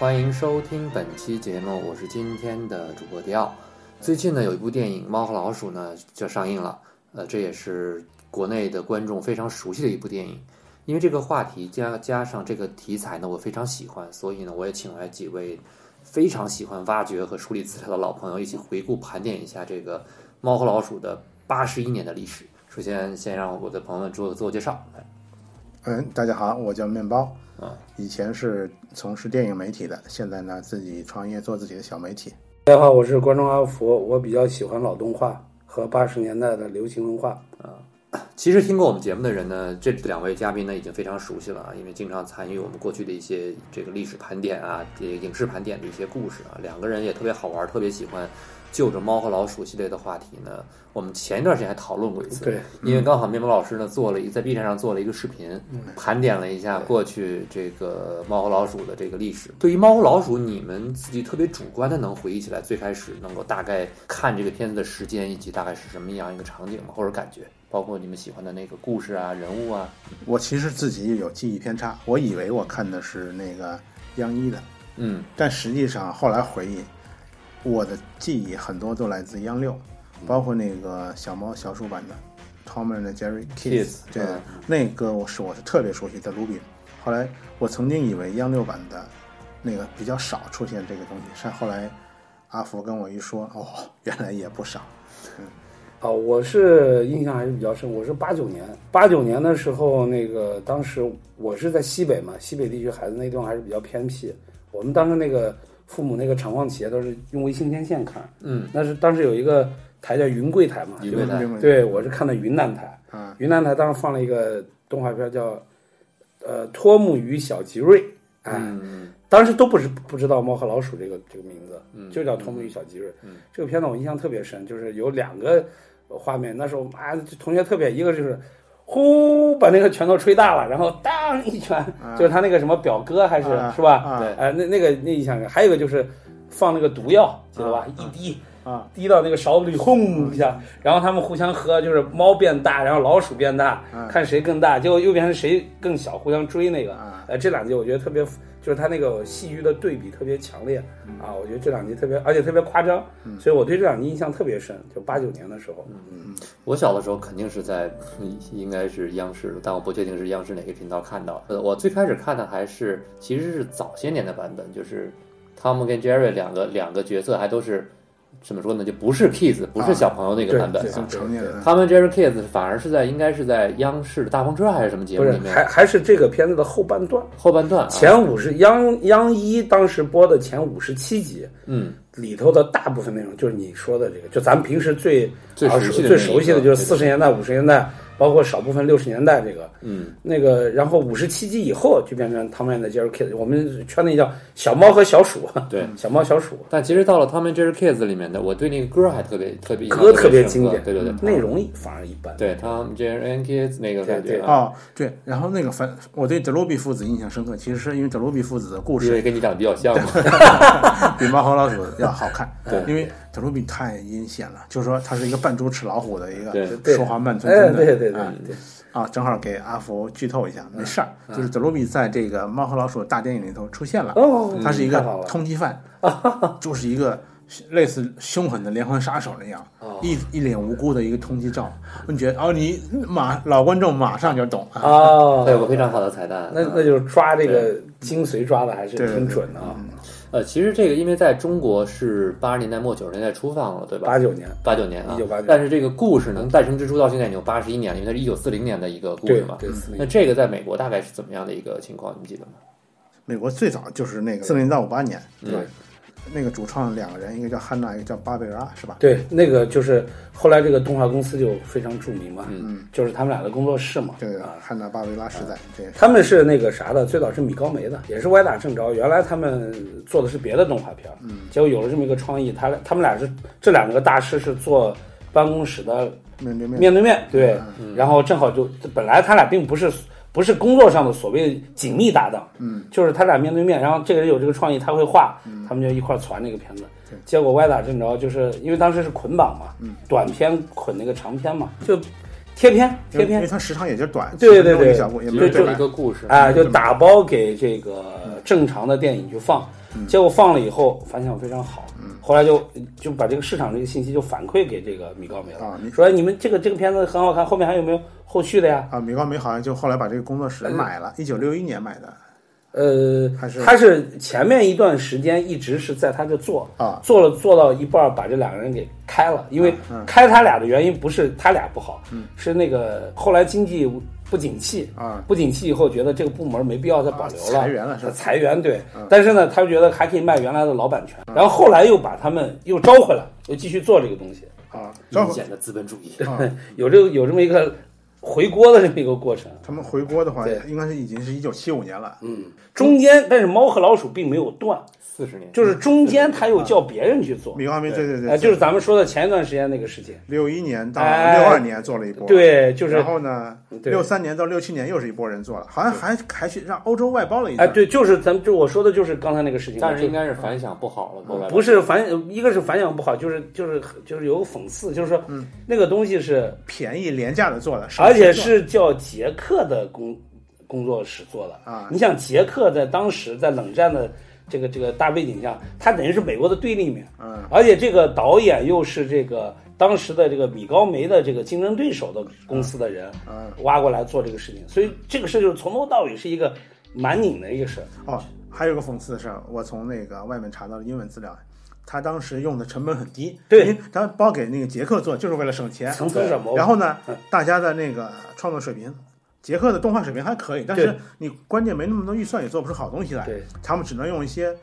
欢迎收听本期节目，我是今天的主播迪奥。最近呢，有一部电影《猫和老鼠》呢就上映了，呃，这也是国内的观众非常熟悉的一部电影。因为这个话题加加上这个题材呢，我非常喜欢，所以呢，我也请来几位非常喜欢挖掘和梳理资料的老朋友，一起回顾盘点一下这个《猫和老鼠》的八十一年的历史。首先，先让我的朋友们做个自我介绍。来，嗯，大家好，我叫面包，啊，以前是从事电影媒体的，现在呢自己创业做自己的小媒体。大家好，我是观众阿福，我比较喜欢老动画和八十年代的流行文化啊。其实听过我们节目的人呢，这两位嘉宾呢已经非常熟悉了啊，因为经常参与我们过去的一些这个历史盘点啊、这个影视盘点的一些故事啊。两个人也特别好玩，特别喜欢就着猫和老鼠系列的话题呢。我们前一段时间还讨论过一次，对，因为刚好面包老师呢做了一在 B 站上做了一个视频，盘点了一下过去这个猫和老鼠的这个历史。对于猫和老鼠，你们自己特别主观的能回忆起来，最开始能够大概看这个片子的时间以及大概是什么样一个场景吗？或者感觉，包括你们喜欢的那个故事啊、人物啊。我其实自己有记忆偏差，我以为我看的是那个央一的，嗯但实际上后来回忆，我的记忆很多都来自央六，包括那个小猫小鼠版的 Tom and Jerry Kids，Kids，对，嗯那个我是我是特别熟悉的卢比。后来我曾经以为央六版的那个比较少出现这个东西，但后来阿福跟我一说，哦，原来也不少。啊，我是印象还是比较深。我是八九年，八九年的时候，那个当时我是在西北嘛，西北地区孩子那地方还是比较偏僻。我们当时那个父母那个厂矿企业都是用卫星天线看，嗯，那是当时有一个台叫云贵台嘛，云贵台。对吧？对，我是看的云南台，啊，云南台当时放了一个动画片叫呃《托木与小吉瑞》，哎，嗯当时都不是不知道猫和老鼠这个这个名字，嗯。就叫托木与小吉瑞。嗯。这个片子我印象特别深，就是有两个画面，那时候啊，同学特别，一个就是呼把那个拳头吹大了，然后当一拳，就是他那个什么表哥还是、啊是吧？啊对哎、那那个那印象深，还有一个就是放那个毒药，记得吧？一滴。啊，滴到那个勺子里，轰一下，然后他们互相喝，就是猫变大，然后老鼠变大，啊看谁更大，结果又变成谁更小，互相追那个。啊呃，这两集我觉得特别，就是他那个戏剧的对比特别强烈啊，我觉得这两集特别，而且特别夸张，所以我对这两集印象特别深。就八九年的时候，嗯我小的时候肯定是在，嗯应该是央视，但我不确定是央视哪个频道看到。呃，我最开始看的还是其实是早些年的版本，就是汤姆跟 Jerry 两个两个角色还都是怎么说呢？就不是 kids，不是小朋友那个版本对啊。成年人他们 Jerry Kids 反而是在应该是在央视的大风车还是什么节不是目里面还还是这个片子的后半段，后半段啊，前五十央央一当时播的前五十七集嗯里头的大部分内容就是你说的这个，就咱们平时最最熟悉的那一个熟悉的就是对四十年代、五十年代，包括少部分六十年代这个。嗯那个，然后五十七集以后就变成他们的 Jerry Kids，我们圈内叫小猫和小鼠，对。小猫小鼠，但其实到了他们 Jerry Kids 里面的，我对那个歌还特别特别歌特别经典，对对对，内容反而一般。对他们 Jerry Kids 那个感觉啊，哦，对，然后那个反，我对德鲁比父子印象深刻，其实是因为德鲁比父子的故事因为跟你长得比较像嘛。比猫和老鼠要好看。对因为德鲁比太阴险了，就是说他是一个扮猪吃老虎的一个对说话慢吞哎，吞的。对对对啊对，啊，正好给阿福剧透一下，没事儿，就是德鲁比在这个《猫和老鼠》大电影里头出现了，哦，他是一个通缉犯，就是一个类似凶狠的连环杀手那样，哦一一脸无辜的一个通缉照。你觉得哦，你马老观众马上就懂啊。哦，它有个非常好的彩蛋。那那就是抓这个精髓抓的还是挺准的啊。呃，其实这个因为在中国是八十年代末九十年代初放了，对吧？八九年，八九年啊，一九八九但是这个故事能诞生之初到现在已经有八十一年了，因为它是一九四零年的一个故事嘛。对对，那这个在美国大概是怎么样的一个情况？你们记得吗？美国最早就是那个四零到五八年，嗯对那个主创两个人，一个叫汉娜，一个叫巴贝拉，是吧？对，那个就是后来这个动画公司就非常著名嘛，嗯。就是他们俩的工作室嘛。对，啊，汉娜巴贝拉时代，这他们是那个啥的，最早是米高梅的，也是歪打正着。原来他们做的是别的动画片，嗯，结果有了这么一个创意，他俩他们俩是这两个大师是做办公室的面对面。面对面，对，然后正好就本来他俩并不是不是工作上的所谓紧密搭档，嗯，就是他俩面对面，然后这个人有这个创意，他会画，他们就一块儿传这个片子。结果歪打正着，就是因为当时是捆绑嘛，短片捆那个长片嘛，就贴片贴片。因为，它时长也就短，对对对10分钟一个小故也没就是这么有对白一个故事。啊，就打包给这个正常的电影去放，嗯。结果放了以后反响非常好，后来就就把这个市场这个信息就反馈给这个米高梅了，啊你说哎你们这个这个片子很好看，后面还有没有后续的呀？啊，米高梅好像就后来把这个工作室买了，一九六一年买的呃，还是他是前面一段时间一直是在他这做，啊做了做到一半儿，把这两个人给开了。因为嗯开他俩的原因不是他俩不好，是那个后来经济不景气，啊不景气以后觉得这个部门没必要再保留了，啊裁员了是吧嗯裁员对。但是呢，他觉得还可以卖原来的老版权，然后后来又把他们又招回来，又继续做这个东西，啊，明显的资本主义。啊，有这个有这么一个回锅的这么一个过程。他们回锅的话，应该是已经是一九七五年了。嗯，中间但是猫和老鼠并没有断，四十年，就是中间他又叫别人去做。米高梅对。对哎，对，就是咱们说的前一段时间那个事情，六一年到哎。六二年做了一波，，对，就是然后呢，对。六三年到六七年又是一波人做了，好像还还去让欧洲外包了一哎，对，就是咱们就我说的就是刚才那个事情，但是应该是反响不好了，后来。不是反，一个是反响不好，就是就是就是有个讽刺，就是说嗯。那个东西是，便宜廉价的做的，而且是叫杰克的工工作室做的。啊。你想杰克在当时在冷战的这个这个大背景下，他等于是美国的对立面，嗯。而且这个导演又是这个当时的这个米高梅的这个竞争对手的公司的人嗯。挖过来做这个事情，所以这个事就是从头到尾是一个蛮拧的一个事。哦，还有个讽刺的事儿，我从那个外面查到的英文资料，他当时用的成本很低，对。因为他包给那个杰克做，就是为了省钱。然后呢嗯，大家的那个创作水平，杰克的动画水平还可以，但是你关键没那么多预算，也做不出好东西来。对。他们只能用一些，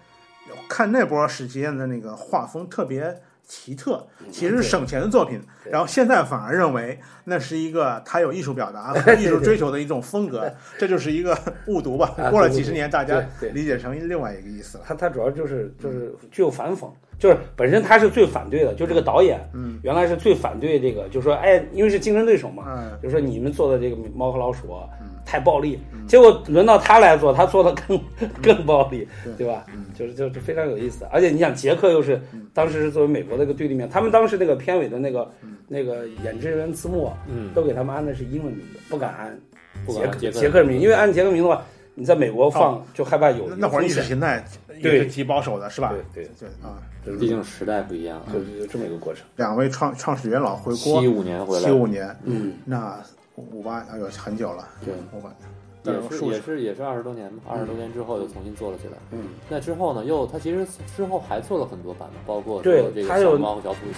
看那波时间的那个画风特别奇特，其实是省钱的作品。然后现在反而认为那是一个他有艺术表达 和艺术追求的一种风格，这就是一个误读吧啊。过了几十年，大家理解成另外一个意思了。他他主要就是就是具有反讽，就是本身他是最反对的，就这个导演，嗯，原来是最反对这个，就说哎，因为是竞争对手嘛，嗯就说你们做的这个猫和老鼠太暴力，结果轮到他来做，他做的更 更暴力，对。对吧？嗯？就是就是非常有意思，而且你想杰克又是当时是作为美国的一个对立面，他们当时那个片尾的那个那个演职员字幕啊嗯，都给他们安的是英文名字，不敢安杰克不管捷克捷克名，因为按杰克名的话，你在美国放就害怕有那那会儿意识形态也对。是极保守的，是吧？对对，对啊，就是毕竟时代不一样。就就这么一个过程。两位创创始元老回国七，五年回来。七，五年，嗯，那五八哎呦很久了，对五八，也是也是也是二十多年嘛，二十多年之后又重新做了起来。嗯，那之后呢，又他其实之后还做了很多版本，包括对说这个他有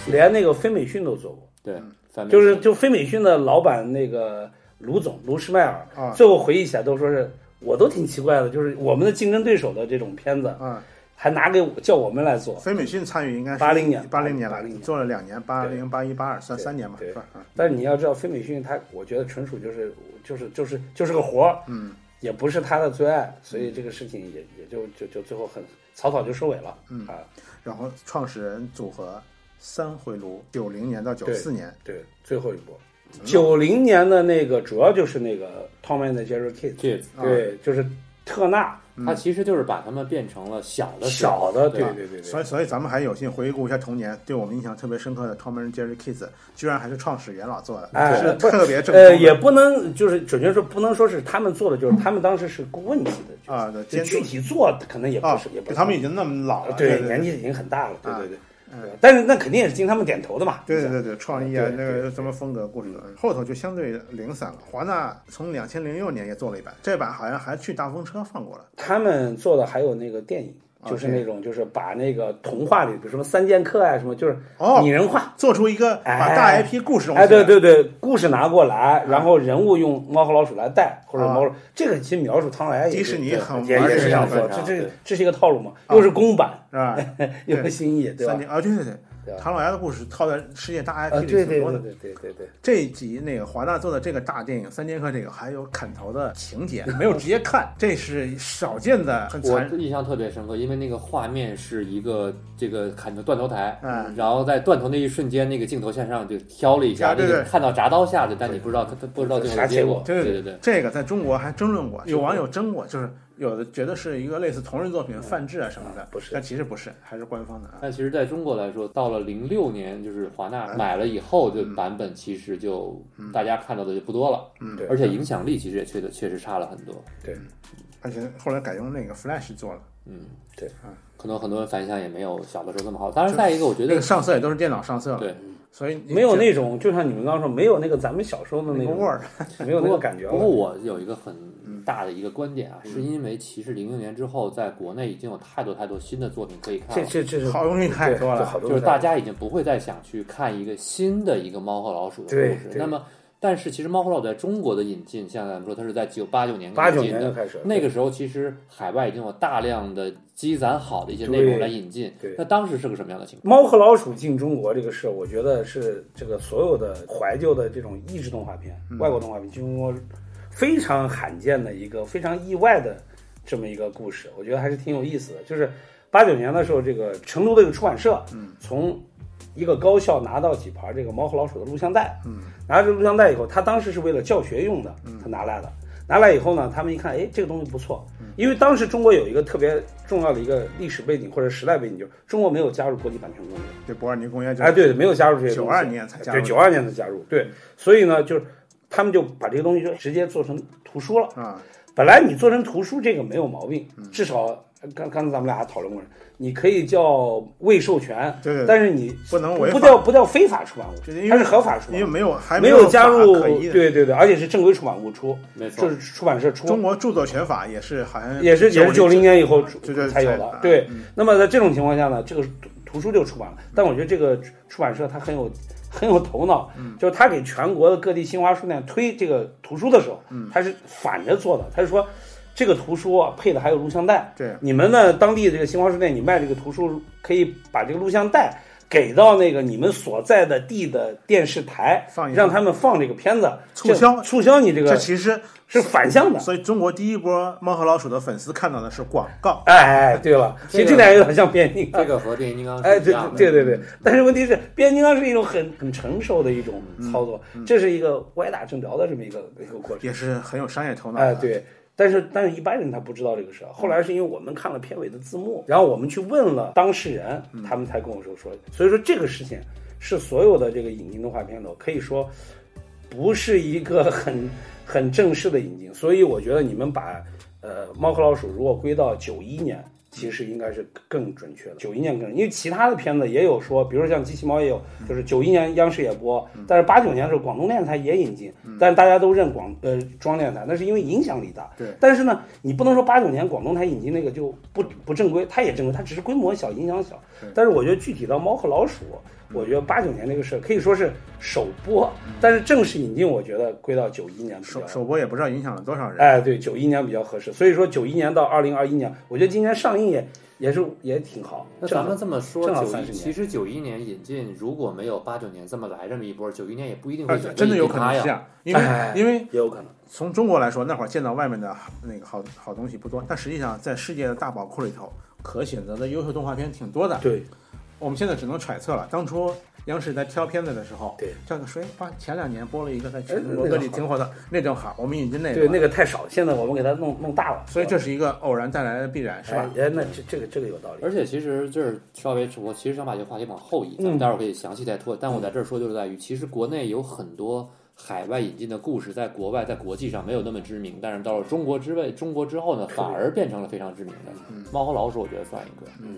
连那个非美讯都做过，对，就是就非美讯的老板那个卢总卢施迈尔，啊。最后回忆起来都说是，我都挺奇怪的，就是我们的竞争对手的这种片子，啊，还拿给我叫我们来做，飞美讯参与应该是八零年八零年了80年做了两年，八零八一八二算三年吧，对是吧？啊但是你要知道，非美讯他，我觉得纯属就是就是就是就是个活儿，嗯也不是他的最爱，所以这个事情也也就就就最后很草草就收尾了，嗯啊，然后创始人组合三回炉，九零年到九四年，对，最后一波。九零年的那个主要就是那个 Tom and Jerry 啊对，就是特纳嗯。他其实就是把他们变成了小的时候小的，对吧？对对所以所以咱们还有幸回顾一下童年，对我们印象特别深刻的 Tom and Jerry Kids，居然还是创始元老做的，哎是特别正宗呃，也不能就是准确说不能说是他们做的，就是他们当时是顾问级的，啊的就监具体做可能也不啊是，也不是他们已经那么老了，对对年纪已经很大了，对啊对对，嗯对但是那肯定也是经他们点头的嘛，对对对对，创意啊，那个什么风格故事，后头就相对零散了。华纳从两千零六年也做了一版，这版好像还去大风车放过了。他们做的还有那个电影，啊就是那种就是把那个童话里，比如什么三剑客啊什么，就是哦拟人化。做出一个把哎大 IP 故事融哎，对对对，故事拿过来，然后人物用猫和老鼠来带，或者啊猫鼠，这个其实描述汤莱也迪士尼很也也是这样做，这这这是一个套路嘛，啊又是公版，是吧？又是新意，对吧啊，对对对对吧？唐老鸭的故事套在世界大啊，IP 里对对对挺多的。对对对对，这一集那个华纳做的这个大电影《三剑客》，这个还有砍头的情节，没有直接看，这是少见的，很我残。印象特别深刻，因为那个画面是一个这个砍的断头台，嗯。然后在断头那一瞬间，那个镜头向上就挑了一下，啊对对。看到铡刀下去，但你不知道他他不知道最后的结果。对对对。对，这个在中国还争论过，有网友争过，就是有的觉得是一个类似同人作品泛制啊什么的，不是但其实不是，还是官方的啊。但其实在中国来说，到了零六年，就是华纳买了以后，的版本其实就大家看到的就不多了，嗯对而且影响力其实也确的确实差了很多。对，而且后来改用那个 Flash 做了，嗯，对啊，可能很多人反响也没有小的时候那么好。当然，再一个，我觉得那个上色也都是电脑上色了，对，所以没有那种，就像你们刚刚说，没有那个咱们小时候的那个那种味儿，没有那个感觉。不过我有一个很嗯大的一个观点啊，是因为其实零零年之后，在国内已经有太多太多新的作品可以看了。这这这是好东西太多了就是大家已经不会再想去看一个新的一个猫和老鼠的故事。那么，但是其实猫和老鼠在中国的引进，像咱们说，它是在九八九年八九。年就开始，那个时候，其实海外已经有大量的积攒好的一些内容来引进对。那当时是个什么样的情况？猫和老鼠进中国这个事，我觉得是这个所有的怀旧的这种益智动画片、嗯外国动画片进中国非常罕见的一个非常意外的这么一个故事，我觉得还是挺有意思的。就是八九年的时候，这个成都的一个出版社，嗯，从一个高校拿到几盘这个猫和老鼠的录像带，嗯，拿到这个录像带以后，他当时是为了教学用的，他拿来了。拿来以后呢，他们一看，哎，这个东西不错，因为当时中国有一个特别重要的一个历史背景或者时代背景，就是中国没有加入国际版权公约。对博尔尼公约就哎，对，没有加入这些东西。92年才加入对，九二年才加入。对，所以呢，就是他们就把这个东西就直接做成图书了。啊，本来你做成图书这个没有毛病，嗯至少刚刚才咱们俩还讨论过，你可以叫未授权，对对对但是你不能违法不叫不叫非法出版物，因为它是合法出版物，因为没有还没有加入。对对对，而且是正规出版物出，没错就，是出版社出。中国著作权法也是好像也是也是九零年以后才有的才，对嗯。那么在这种情况下呢，这个图图书就出版了。但我觉得这个出版社它很有 很有头脑，嗯就是他给全国的各地新华书店推这个图书的时候，嗯他是反着做的，他是说这个图书啊配的还有录像带，对你们呢当地这个新华书店你卖这个图书可以把这个录像带。给到那个你们所在的地的电视台让他们放这个片子，促销促销你这个这其实是反向的。所以中国第一波猫和老鼠的粉丝看到的是广告，哎，对了，其实这点有点像变形金刚这。个和变形金刚哎，对是一样的。对对对对，但是问题是，变形金刚是一种很很成熟的一种操作，嗯这是一个歪打正着的这么一个一个过程。也是很有商业头脑的。哎，对，但是但是一般人他不知道这个事儿。后来是因为我们看了片尾的字幕，然后我们去问了当事人，嗯他们才跟我说说。所以说这个事情是所有的这个引进动画片的，可以说不是一个很很正式的引进。所以我觉得你们把呃猫和老鼠如果归到九一年。其实应该是更准确的，九一年更，因为其他的片子也有说，比如说像机器猫也有，就是九一年央视也播，但是八九年的时候广东电视台也引进，但是大家都认广呃中央电视台，那是因为影响力大。对。但是呢，你不能说八九年广东台引进那个就不不正规，它也正规，它只是规模小，影响小。但是我觉得具体到猫和老鼠，我觉得八九年那个事儿可以说是首播，但是正式引进，我觉得归到九一年比较首首播也不知道影响了多少人。哎，对，九一年比较合适。所以说九一年到二零二一年，我觉得今年上映也也是也挺好。那咱们这么说，正好九30一年其实九一年引进，如果没有八九年这么来这么一波，九一年也不一定啊会真的有。可能是这样，因为哎因为也有可能。从中国来说，那会儿见到外面的那个好好东西不多，但实际上在世界的大宝库里头，可选择的优秀动画片挺多的。对，我们现在只能揣测了。当初央视在挑片子的时候，对，叫个谁？把前两年播了一个在全哎国各地那个好挺火的，那正好，我们引进那个。对，那个太少，现在我们给它弄弄大了。所以这是一个偶然带来的必然，是吧？哎，哎那这这个这个有道理。而且其实就是稍微，我其实想把这个话题往后移，咱们嗯待会儿可以详细再拖。但我在这儿说就是在于，其实国内有很多海外引进的故事，在国外在国际上没有那么知名，但是到了中国之外，中国之后呢，反而变成了非常知名的。猫和老鼠，我觉得算一个。嗯嗯。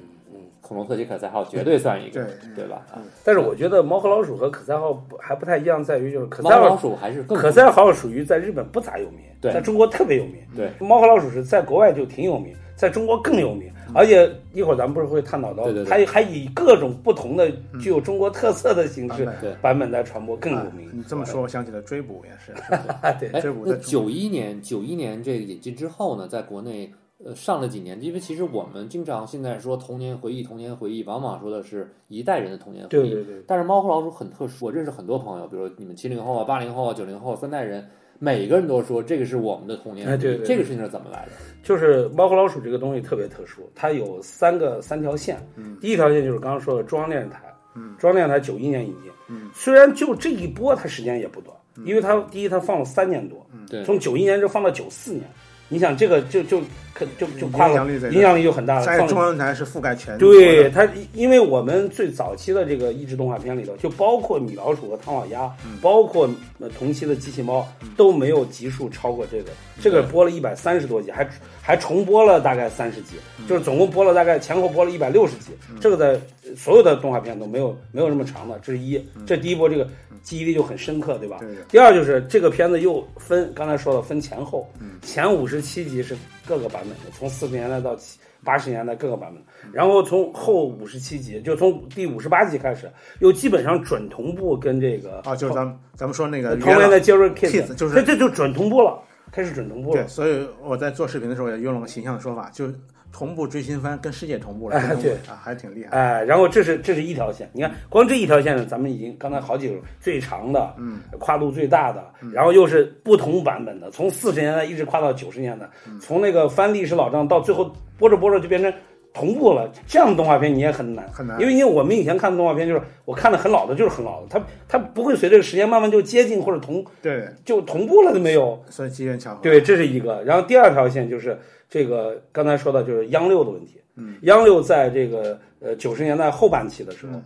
恐龙特级可赛号绝对算一个，对对吧？啊，但是我觉得猫和老鼠和可赛号不还不太一样，在于就是可赛号鼠还是更可赛号属于在日本不咋有名，在中国特别有名。对猫和老鼠是在国外就挺有名，在中国更有名。而且一会儿咱们不是会探讨到对对，对它还以各种不同的具有中国特色的形式版对版本来传播更有名啊。你这么说，我想起了追捕也是。啊，对，追捕，在那九一年九一年这个引进之后呢，在国内呃上了几年，因为其实我们经常现在说童年回忆，童年回忆，往往说的是一代人的童年回忆。对对对，但是猫和老鼠很特殊，我认识很多朋友，比如你们七零后啊、八零后啊、九零后三代人，每个人都说这个是我们的童年回忆。哎对对对这个事情是怎么来的？就是猫和老鼠这个东西特别特殊，它有三个三条线。嗯第一条线就是刚刚说的中央电视台，嗯中央电视台九一年引进，嗯虽然就这一波它时间也不短，因为它第一它放了三年多，对，从九一年就放到九四年，你想这个就就可就就跨了影响力在影响力就很大了。在放中央台是覆盖全对它，因为我们最早期的这个益智动画片里头，就包括米老鼠和唐老鸭，嗯包括呃同期的机器猫，都没有集数超过这个。这个播了一百三十多集，还还重播了大概三十集，嗯就是总共播了大概前后播了一百六十集。这个在呃所有的动画片都没有没有那么长的，这是一，这第一波这个记忆力就很深刻，对吧？第二就是这个片子又分，刚才说了分前后，嗯前五十七集是各个版本的，从四十年代到七八十年代各个版本，然后从后五十七集，就从第五十八集开始，又基本上准同步跟这个啊，就是咱们咱们说那个童年的 Jerry Kids，Kids，就是这这就准同步了，开始准同步了对，。所以我在做视频的时候也用了个形象的说法，就是同步追新番跟世界同步了，对。啊，还挺厉害。哎，然后这是这是一条线，你看光这一条线呢，咱们已经刚才好几个最长的，嗯，跨度最大的，然后又是不同版本的，从四十年代一直跨到九十年代，嗯。从那个翻历史老账到最后播着播着就变成同步了，这样的动画片你也很难，很难。因为因为我们以前看的动画片就是我看的很老的，就是很老的，它它不会随着时间慢慢就接近或者同对，就同步了都没有，所以机缘巧合。对，这是一个。然后第二条线就是这个刚才说的，就是央六的问题。嗯，央六在这个呃九十年代后半期的时候，嗯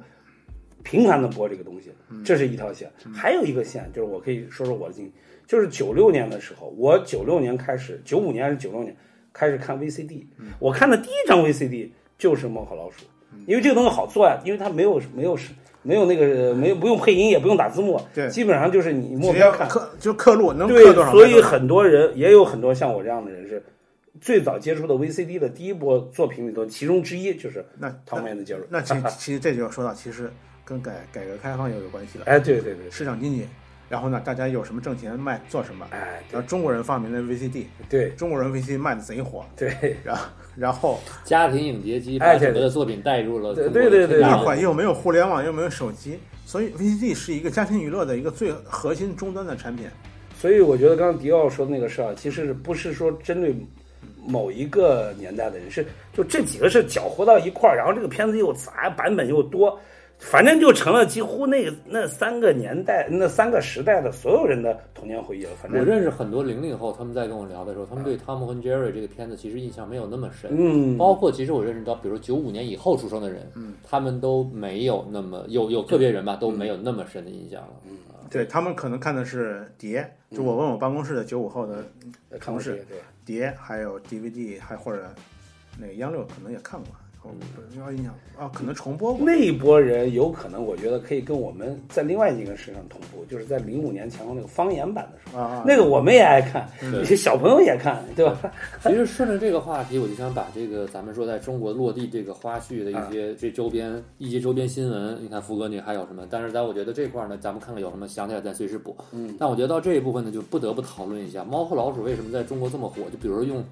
频繁的播这个东西，这是一条线。还有一个线就是我可以说说我的经历，就是九六年的时候，我九六年开始，九五年还是九六年开始看 VCD，、我看的第一张 VCD 就是《猫和老鼠》，因为这个东西好做呀，因为它没有没有没有那个没有不用配音，也不用打字幕，对基本上就是你默只要片看。刻就刻录能对刻多少，所以很多人也有很多像我这样的人是最早接触的 VCD 的第一波作品里头，其中之一就是那汤姆·的杰瑞。那其 其实这就要说到，其实跟改改革开放又有关系了。哎，对对对，市场经济，然后呢，大家有什么挣钱卖做什么。哎，然后中国人发明的 VCD，对中国人 VCD 卖的贼火，对然后然后家庭影碟机把整个的作品带入了对对对对那会儿又没有互联网，又没有手机，所以 VCD 是一个家庭娱乐的一个最核心终端的产品。所以我觉得刚刚迪奥说的那个事儿，其实不是说针对某一个年代的人，是就这几个是搅和到一块儿，然后这个片子又杂，版本又多，反正就成了几乎那那三个年代、那三个时代的所有人的童年回忆了。反正我认识很多零零后，他们在跟我聊的时候，他们对汤姆和杰瑞这个片子其实印象没有那么深。嗯，包括其实我认识到，比如九五年以后出生的人，嗯，他们都没有那么有有个别人吧，都没有那么深的印象了。嗯对他们可能看的是碟，就我问我办公室的九五后的看过这个对。碟，还有 DVD，还或者那个央六可能也看过，我不要印象啊，可能重播过。那一波人有可能，我觉得可以跟我们在另外一个事上同步，就是在零五年前后那个方言版的时候，啊，那个我们也爱看，对有些小朋友也看，对吧？其实顺着这个话题，我就想把这个咱们说在中国落地这个花絮的一些这周边一些周边新闻，你看福哥你还有什么？但是在我觉得这块儿呢，咱们看看有什么想起来再随时补。嗯，但我觉得到这一部分呢，就不得不讨论一下猫和老鼠为什么在中国这么火。就比如说用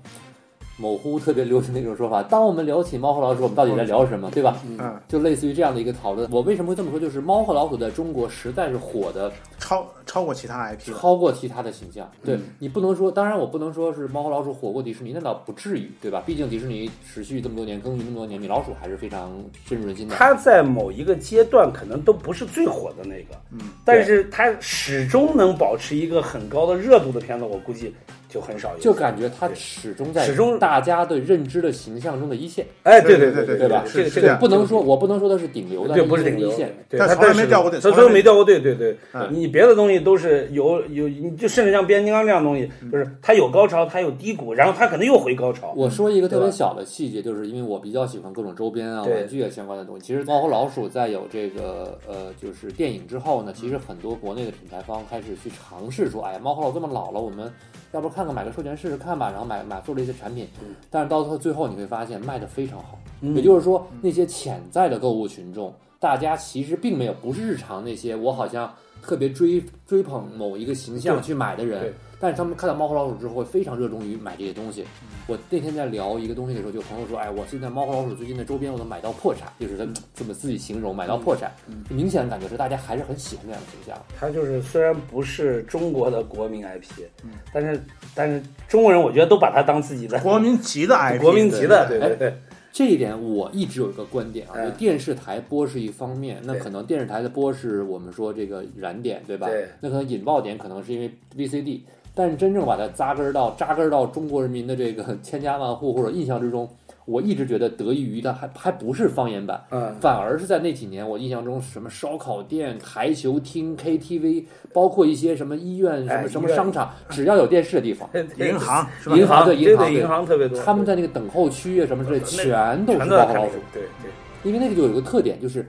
某乎特别流行的一种说法，当我们聊起猫和老鼠，我们到底在聊什么，对吧？嗯，就类似于这样的一个讨论。我为什么会这么说？就是猫和老鼠在中国实在是火的超超过其他 IP。超过其他的形象。对嗯你不能说，当然我不能说是猫和老鼠火过迪士尼，那倒不至于，对吧？毕竟迪士尼持续这么多年，耕耘这么多年，米老鼠还是非常深入人心的。它在某一个阶段可能都不是最火的那个，嗯，但是它始终能保持一个很高的热度的片子，我估计就很少有。就感觉它始终在始终大家对认知的形象中的一线，哎，对对对对对吧这个这个是是这样不能说我不能说它是顶流的，对，不是顶流一线。，对，但从来没掉过队他从来没没掉过队，对对嗯。你别的东西都是有有，你就甚至像变形金刚这样的东西，嗯就是它有高潮，它有低谷，然后它可能又回高潮。我说一个特别小的细节，就是因为我比较喜欢各种周边啊、玩具啊相关的东西。其实猫和老鼠在有这个呃，就是电影之后呢，其实很多国内的品牌方开始去尝试说，哎呀，猫和老鼠这么老了，我们要不看看买个授权试试看吧，然后买买做了一些产品嗯，但是到最后你会发现卖的非常好。嗯。也就是说，那些潜在的购物群众，大家其实并没有不是日常那些我好像特别追追捧某一个形象去买的人对，但是他们看到猫和老鼠之后会非常热衷于买这些东西。我那天在聊一个东西的时候，就有朋友说，哎，我现在猫和老鼠最近的周边我都买到破产，就是他这么自己形容买到破产，明显的感觉是大家还是很喜欢这样的形象。它就是虽然不是中国的国民 IP，嗯但是但是中国人我觉得都把它当自己的国民级的 IP，国民级的，对对对对，这一点我一直有一个观点啊，嗯就电视台播是一方面，那可能电视台的播是我们说这个燃点，对吧？对那可能引爆点可能是因为 VCD，但是真正把它扎根儿到扎根儿到中国人民的这个 千家万户或者印象之中，我一直觉得得益于它还还不是方言版，嗯，反而是在那几年，我印象中什么烧烤店、台球厅、KTV，包括一些什么医院、什哎么什么商场，只要有电视的地方，银行？银行对对银行对银行特别多，他们在那个等候区啊什么之类，全都是全都在看这个猫和老鼠。，对对，因为那个就有一个特点，就是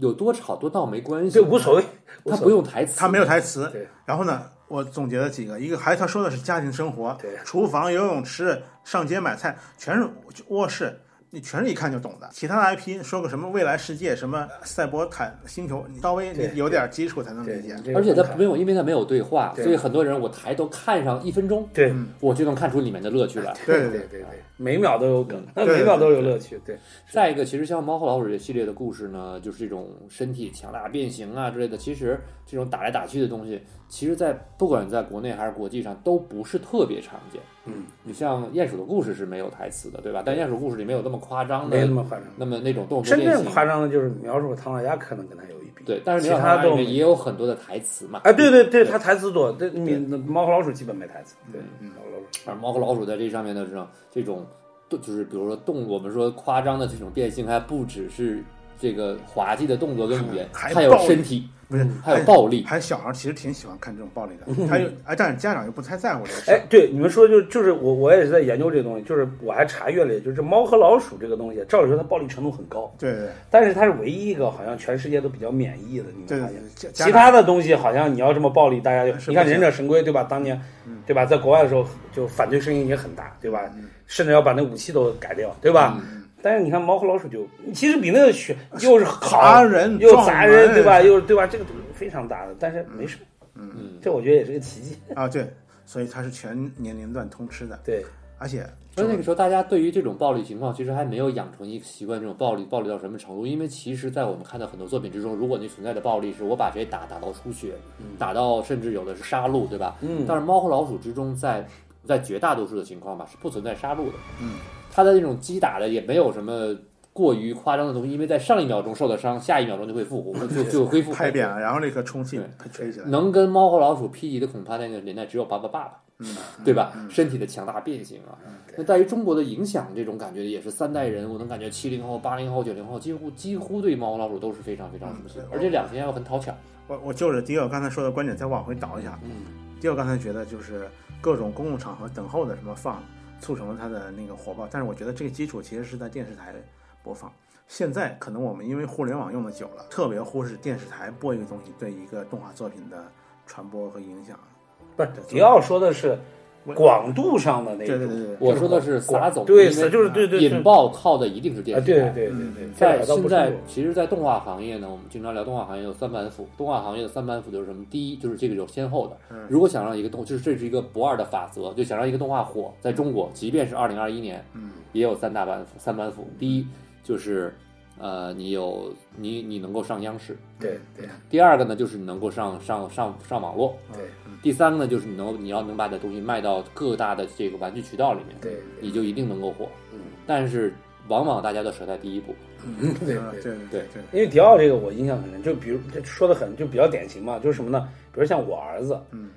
有多吵多闹没关系这，无所谓，他不用台词，他没有台词对。然后呢，我总结了几个，一个还他说的是家庭生活对，厨房、游泳池、上街买菜，全是卧室。你全是一看就懂的，其他的 IP 说个什么未来世界、什么赛博坦星球，你稍微你有点基础才能理解。，而且他没有，因为他没有对话，对所以很多人我抬头看上一分钟，对我就能看出里面的乐趣来。对对对对对，每秒都有梗，对每秒都有乐趣，对，再一个，其实像《猫和老鼠》这系列的故事呢，就是这种身体强大变形啊之类的，其实这种打来打去的东西，其实在不管在国内还是国际上都不是特别常见。嗯，你像鼹鼠的故事是没有台词的，对吧？但鼹鼠故事里没有那么夸张的，没那么夸张。那么那种动作真。正夸张的就是描述唐老鸭可能跟他有一比，对，但是其《他都没里面也有很多的台词嘛。哎，对对对，他台词多，对你猫和老鼠基本没台词，对，嗯猫和老鼠，而猫和老鼠在这上面的这种这种，就是比如说动，我们说夸张的这种变性，还不只是这个滑稽的动作跟语言，还还有暴力身体，不是，还有暴力。还有小孩其实挺喜欢看这种暴力的，还有哎，但是家长又不太在乎这个哎对，你们说就就是我我也是在研究这个东西，就是我还查阅了，就是猫和老鼠这个东西，照理说它暴力程度很高，对对但是它是唯一一个好像全世界都比较免疫的，你对们发现？其他的东西好像你要这么暴力，大家就你看《忍者神龟》对吧？当年嗯对吧，在国外的时候就反对声音也很大，对吧？甚至要把那武器都改掉，对吧？嗯但是你看猫和老鼠就其实比那个血又是砸好人又砸人，对吧？又对吧？这个非常大的，但是没事，嗯，这我觉得也是个奇迹。啊，对，所以它是全年龄段通吃的，对，而且所以那个时候，大家对于这种暴力情况，其实还没有养成一个习惯，这种暴力暴力到什么程度？因为其实，在我们看到很多作品之中，如果你存在的暴力是我把谁打打到出血，打到甚至有的是杀戮，对吧？嗯但是猫和老鼠之中在，在绝大多数的情况吧，是不存在杀戮的。嗯，它的那种击打的也没有什么过于夸张的东西，因为在上一秒钟受的伤，下一秒钟就会复活，就就恢复。拍扁了，然后立刻充气吹起来。能跟猫和老鼠匹敌的，恐怕那个年代只有巴巴爸爸。嗯，对吧？身体的强大变形啊，那在于中国的影响，这种感觉也是三代人，我能感觉七零后、八零后、九零后几乎几乎对猫和老鼠都是非常非常熟悉嗯，而且两边又很讨巧。我我就是迪奥刚才说的观点，再往回倒一下。嗯，迪奥刚才觉得就是各种公共场合等候的什么放，促成了它的那个火爆。但是我觉得这个基础其实是在电视台播放。现在可能我们因为互联网用的久了，特别忽视电视台播一个东西对一个动画作品的传播和影响。不是迪奥说的是广度上的那种，对对对对，我说的是撒总，对，因为就是对对引爆靠的一定是电啊，视台。对对对嗯对，在现在，其实，在动画行业呢，我们经常聊动画行业有三板斧。动画行业的三板斧就是什么？第一，就是这个有先后的。嗯如果想让一个动，就是这是一个不二的法则，就想让一个动画火，在中国，即便是二零二一年，嗯也有三大板斧，三板斧。第一就是，呃，你有你你能够上央视；对对第二个呢，就是你能够上上上上网络；对第三个呢，就是你能你要能把你的东西卖到各大的这个玩具渠道里面，对，你就一定能够火。嗯但是往往大家都舍在第一步。嗯对嗯对。对对对，因为迪奥这个我印象很深，就比如这说的很就比较典型嘛，就是什么呢？比如像我儿子，嗯，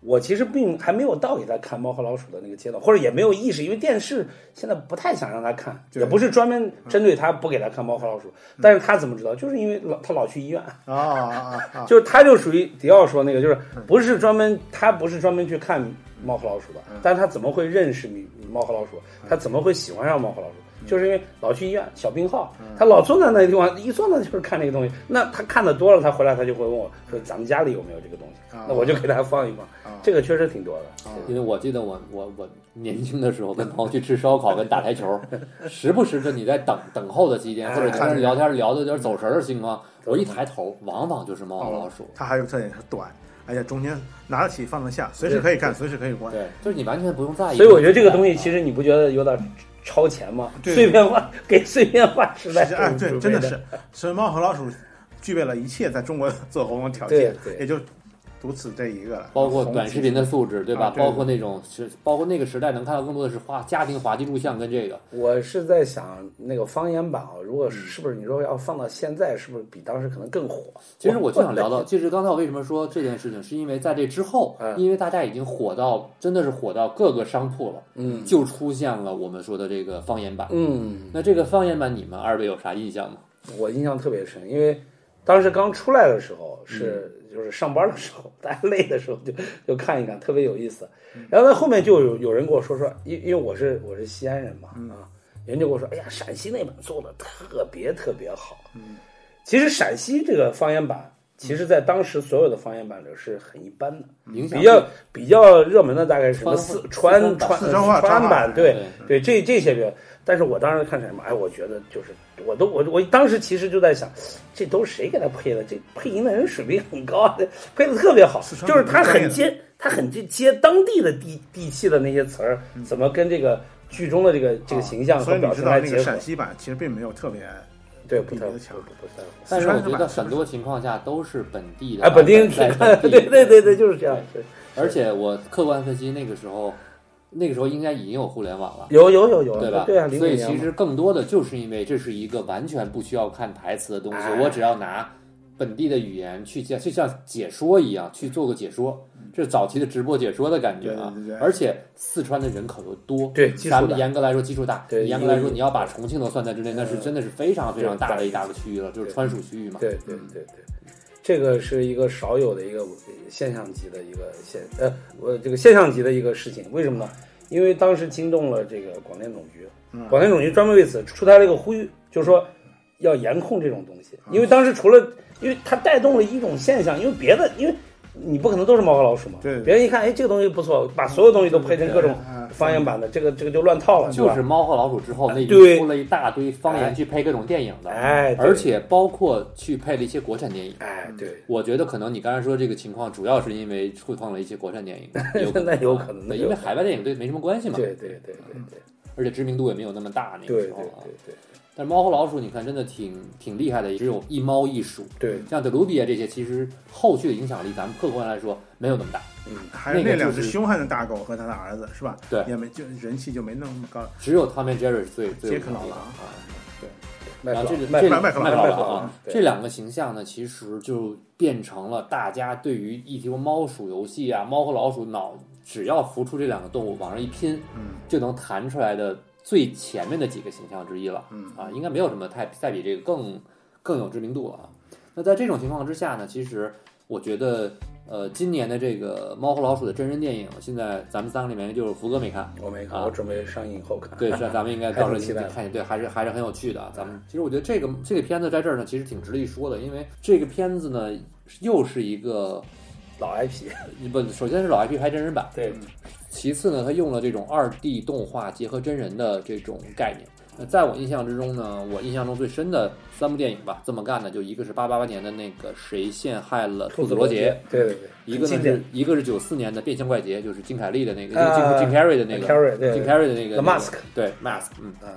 我其实并还没有到给他看《猫和老鼠》的那个阶段，或者也没有意识，因为电视现在不太想让他看，也不是专门针对他不给他看《猫和老鼠》，但是他怎么知道？就是因为老他老去医院，啊啊啊啊！就是他就属于迪奥说那个，就是不是专门他不是专门去看猫和老鼠的，但是他怎么会认识你猫和老鼠？他怎么会喜欢上猫和老鼠？就是因为老去医院小病号，他老坐在那个地方，一坐那就是看那个东西。那他看的多了，他回来他就会问我说：“咱们家里有没有这个东西？”啊那我就给他放一放。啊这个确实挺多的。因为我记得我我我年轻的时候跟朋友去吃烧烤跟打台球，时不时的你在等等候的期间，或者你跟人聊天聊的有点走神儿的情况，我一抬头，往往就是猫和老鼠。它还有特点是短，而且中间拿得起放得下，随时可以看，随时可以关。对，就是你完全不用在意。所以我觉得这个东西其实你不觉得有点超前吗？对碎片化 给碎片化时代是哎，对，真的的是，所以猫和老鼠具备了一切在中国做活动条件，对对也就独此这一个了。包括短视频的素质，对吧？啊对包括那种是，包括那个时代能看到更多的是滑家庭滑稽录像跟这个。我是在想那个方言版啊，如果嗯是是不是你说要放到现在，是不是比当时可能更火？其实我就想聊到，就是刚才我为什么说这件事情，是因为在这之后，嗯因为大家已经火到真的是火到各个商铺了，嗯就出现了我们说的这个方言版。嗯，那这个方言版，你们二位有啥印象吗？我印象特别深，因为当时刚出来的时候是嗯就是上班的时候，大家累的时候就就看一看，特别有意思。嗯然后呢，后面就有有人跟我说说，因因为我是我是西安人嘛嗯啊，人就跟我说，哎呀，陕西那版做的特别特别好。嗯，其实陕西这个方言版，其实在当时所有的方言版里是很一般的。比较比较热门的大概是什么四川川川四川话版，对对，这这些个。但是我当时看什么，哎，我觉得就是，我都我我当时其实就在想，这都是谁给他配的？这配音的人水平很高，配的特别好就是他很接，他很接接当地的地地气的那些词儿，怎么跟这个剧中的这个这个形象啊所以你和表知道那个情来结合陕？西版其实并没有特别对，不太强不不太好。但是我觉得很多情况下都是本地的哎，本地人看，对对对对，就是这样。对而且我客观分析，那个时候，那个时候应该已经有互联网了。有有有有，对吧？对啊，所以其实更多的就是因为这是一个完全不需要看台词的东西，哎我只要拿本地的语言去讲，就像解说一样去做个解说，这是早期的直播解说的感觉啊对对对。而且四川的人口又多，对咱们严格来说基数大，对严格来说你要把重庆都算在之内，那是真的是非常非常大的一大个区域了，就是川蜀区域嘛。对对对对，这个是一个少有的一个现象级的一个现呃，我这个现象级的一个事情。为什么呢？因为当时惊动了这个广电总局，嗯广电总局专门为此出台了一个呼吁，就是说要严控这种东西。因为当时除了，因为它带动了一种现象，因为别的，因为你不可能都是猫和老鼠嘛，对对别人一看，哎，这个东西不错，把所有东西都配成各种嗯方言版的，这个这个就乱套了，就是《猫和老鼠》之后，那出了一大堆方言去配各种电影的，哎而且包括去配了一些国产电影。哎，对。我觉得可能你刚才说这个情况，主要是因为触碰了一些国产电影，有可能。那有可能对，因为海外电影对没什么关系嘛，对对对对对。而且知名度也没有那么大那个时候啊。对对但是猫和老鼠，你看真的挺挺厉害的，只有一猫一鼠。对，像德鲁比啊这些，其实后续的影响力，咱们客观来说没有那么大，嗯，还有那两只凶悍的大狗和他的儿子是吧？对也没就人气就没那么高。只有汤 o Jerry 是最最克老的啊。对然后这克麦克这麦啊，这两个形象呢，其实就变成了大家对于一提猫鼠游戏啊，猫和老鼠脑，只要浮出这两个动物往上一拼，嗯就能弹出来的最前面的几个形象之一了。嗯啊，应该没有什么太再比这个更更有知名度了啊。那在这种情况之下呢，其实我觉得，呃，今年的这个《猫和老鼠》的真人电影，现在咱们三个里面就是福哥没看，我没看，啊我准备上映后看。对，是咱们应该到时候看一对，还是还是很有趣的啊。咱们其实我觉得这个这个片子在这儿呢，其实挺值得一说的，因为这个片子呢又是一个老 IP，不，首先是老 IP 拍真人版，对，其次呢，它用了这种二 D 动画结合真人的这种概念。那在我印象之中呢，我印象中最深的三部电影吧，这么干的就一个是八八年的那个谁陷害了兔子罗杰，，对对对，一个呢是一个是九四年的变相怪杰，就是金凯利的那个就金金 Carrey 的那个金 Carrey 的那个 The Mask 对 Mask，嗯，啊，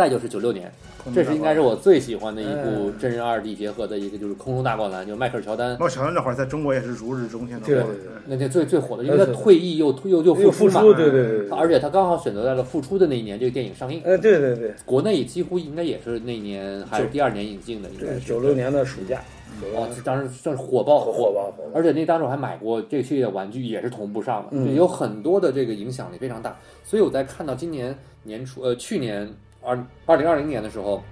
再就是九六年，这是应该是我最喜欢的一部嗯真人二 D 结合的一个就是空中大灌篮，就是迈克尔乔丹。迈克尔乔丹那会儿在中国也是如日中天的对对对那那最最火的，因为他退役又又又又复出嘛，对对对对，而且他刚好选择在了复出的那一年，这个电影上映。呃，对对对国内几乎应该也是那年还是第二年引进的，应该对，是九六年的暑假，九六哦，当时算是火爆火火爆，而且那当时我还买过这个系列的玩具，也是同步上的，嗯有很多的这个影响力非常大。所以我在看到今年年初，呃，去年二二零二零年的时候，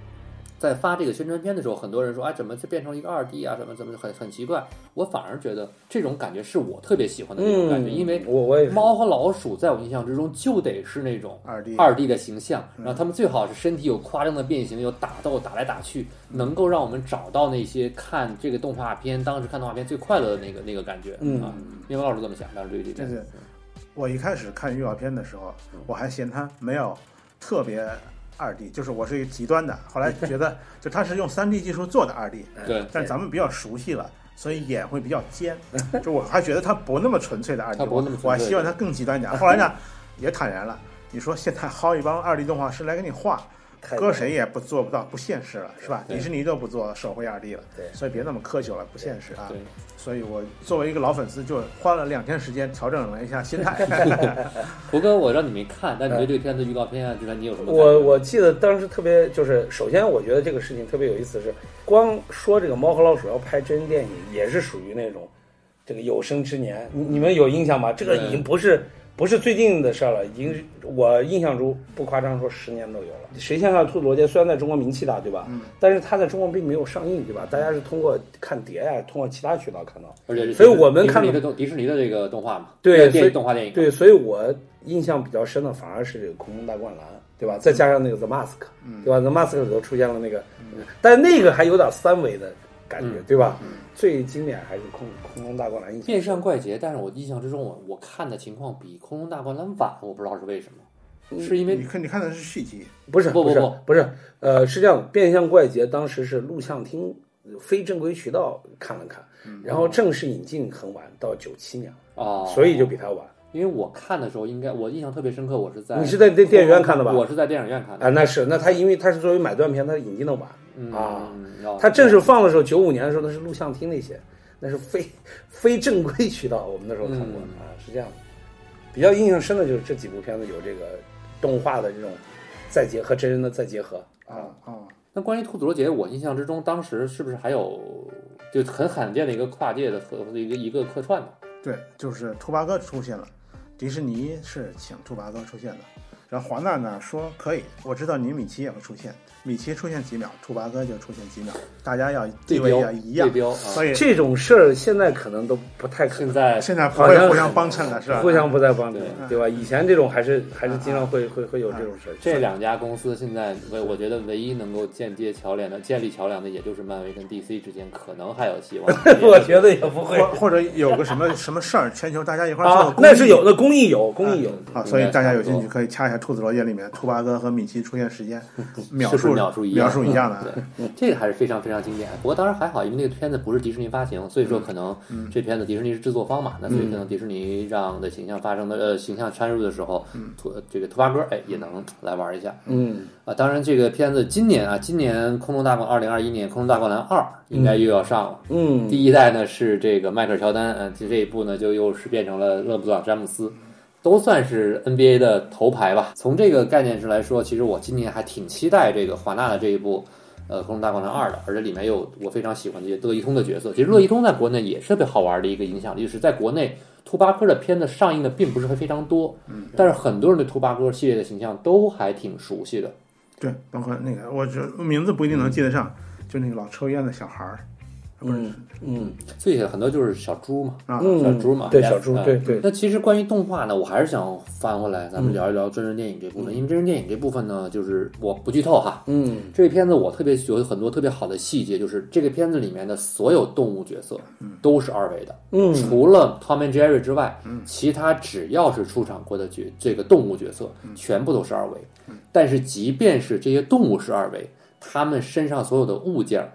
在发这个宣传片的时候，很多人说啊，怎么就变成一个二 D 啊，什么怎么很很奇怪。我反而觉得这种感觉是我特别喜欢的那种感觉，嗯，因为我我也猫和老鼠在我印象之中就得是那种二 D 二 D 的形象，嗯。然后他们最好是身体有夸张的变形，有打斗打来打去，能够让我们找到那些看这个动画片当时看动画片最快乐的那个那个感觉、嗯。啊。面包老师这么想，当时对这点，对对。我一开始看预告片的时候，我还嫌它没有特别二 D，就是我是一个极端的。后来 觉得，就它是用三 D 技术做的二 D，对，但咱们比较熟悉了，所以眼会比较尖。就我还觉得它不那么纯粹的二 D，它不那么纯粹我还希望它更极端一点。后来呢，也坦然了。你说现在薅一帮二 D 动画师来给你画，太搁谁也不做不到，不现实了，是吧？迪士尼都不做手绘二 D 了，对所以别那么苛求了，不现实啊对。所以我作为一个老粉丝，就花了两天时间调整了一下心态。胡哥，我让你没看，但你对这个片子预告片啊，之前你有什么？我我记得当时特别就是，首先我觉得这个事情特别有意思是，光说这个猫和老鼠要拍真人电影，也是属于那种这个有生之年。你你们有印象吗？这个已经不是不是最近的事儿了，已经我印象中不夸张说十年都有了。谁先看兔子罗杰虽然在中国名气大，对吧？嗯但是他在中国并没有上映，对吧？大家是通过看碟呀、通过其他渠道看到。而且是所以我们看的迪士尼的这个动画嘛，对所以电影动画电影，对，所以我印象比较深的反而是这个《空中大灌篮》，对吧？再加上那个《The Mask》，对吧？《The Mask》里头出现了那个，但那个还有点三维的感觉，嗯对吧？最经典还是空空中大灌篮印象变相怪杰，但是我印象之中，我我看的情况比《空中大灌篮》晚，我不知道是为什么，是因为你看，你看的是续集，不是是不不不不是，呃，是这样的，变相怪杰当时是录像厅非正规渠道看了看，然后正式引进很晚，到九七年，哦，所以就比他晚因为我看的时候，应该我印象特别深刻，我是在你是在电电影院看的吧我是在电影院看的啊。那是那他因为他是作为买断片，他引进的晚，嗯啊哦他正式放的时候，九五年的时候那是录像厅那些，那是非非正规渠道，我们那时候看过、嗯啊，是这样的。比较印象深的就是这几部片子有这个动画的这种再结合真人的再结合啊，啊，那关于兔子罗杰，我印象之中，当时是不是还有就很罕见的一个跨界的和一个一个客串呢？对，就是兔八哥出现了，迪士尼是请兔八哥出现的，然后华纳呢说可以，我知道你米奇也会出现，米奇出现几秒，兔八哥就出现几秒，大家要地位对标要一样对，标啊，所以这种事儿现在可能都不太可能。现在 现在不会互相帮衬了，是吧？互相不再帮衬对，对吧？以前这种还是还是经常会会会有这种事儿。这两家公司现在我我觉得唯一能够间接桥梁的、建立桥梁的，也就是漫威跟 DC 之间可能还有希望。我觉得也不会或或者有个什么什么事儿，全球大家一块儿做那是有的，公益有，公益有。啊，所以大家有兴趣可以掐一下《兔子罗杰》里面兔八哥和米奇出现时间，秒是不是数秒数一样描述一样的啊。对，这个还是非常非常经典。不过当然还好，因为那个片子不是迪士尼发行，所以说可能这片子迪士尼是制作方嘛，那所以可能迪士尼让的形象发生的呃形象掺入的时候，兔这个兔八哥哎也能来玩一下嗯，啊。当然这个片子今年啊，今年《空中大灌》二零二一年《空中大灌篮二》应该又要上了。嗯，第一代呢是这个迈克尔乔丹，嗯，这这一部呢就又是变成了勒布朗詹姆斯，都算是 NBA 的头牌吧。从这个概念上来说，其实我今年还挺期待这个华纳的这一部。呃，《空中大灌篮二》的，而且里面有我非常喜欢的这些乐一通的角色。其实乐一通在国内也是特别好玩的一个影响力，就是在国内兔八哥的片子上映的并不是会非常多，嗯但是很多人对兔八哥系列的形象都还挺熟悉的。对，包括那个，我这名字不一定能记得上，就那个老抽烟的小孩儿，不是嗯嗯最很多就是小猪嘛，啊，嗯，小猪嘛对小猪，嗯对对，那其实关于动画呢，我还是想翻回来，咱们聊一聊真人电影这部分。因为真人电影这部分呢，就是我不剧透哈。嗯这个片子我特别有很多特别好的细节，就是这个片子里面的所有动物角色都是二维的，嗯除了 Tom and Jerry 之外，其他只要是出场过的角这个动物角色，全部都是二维。但是即便是这些动物是二维，他们身上所有的物件儿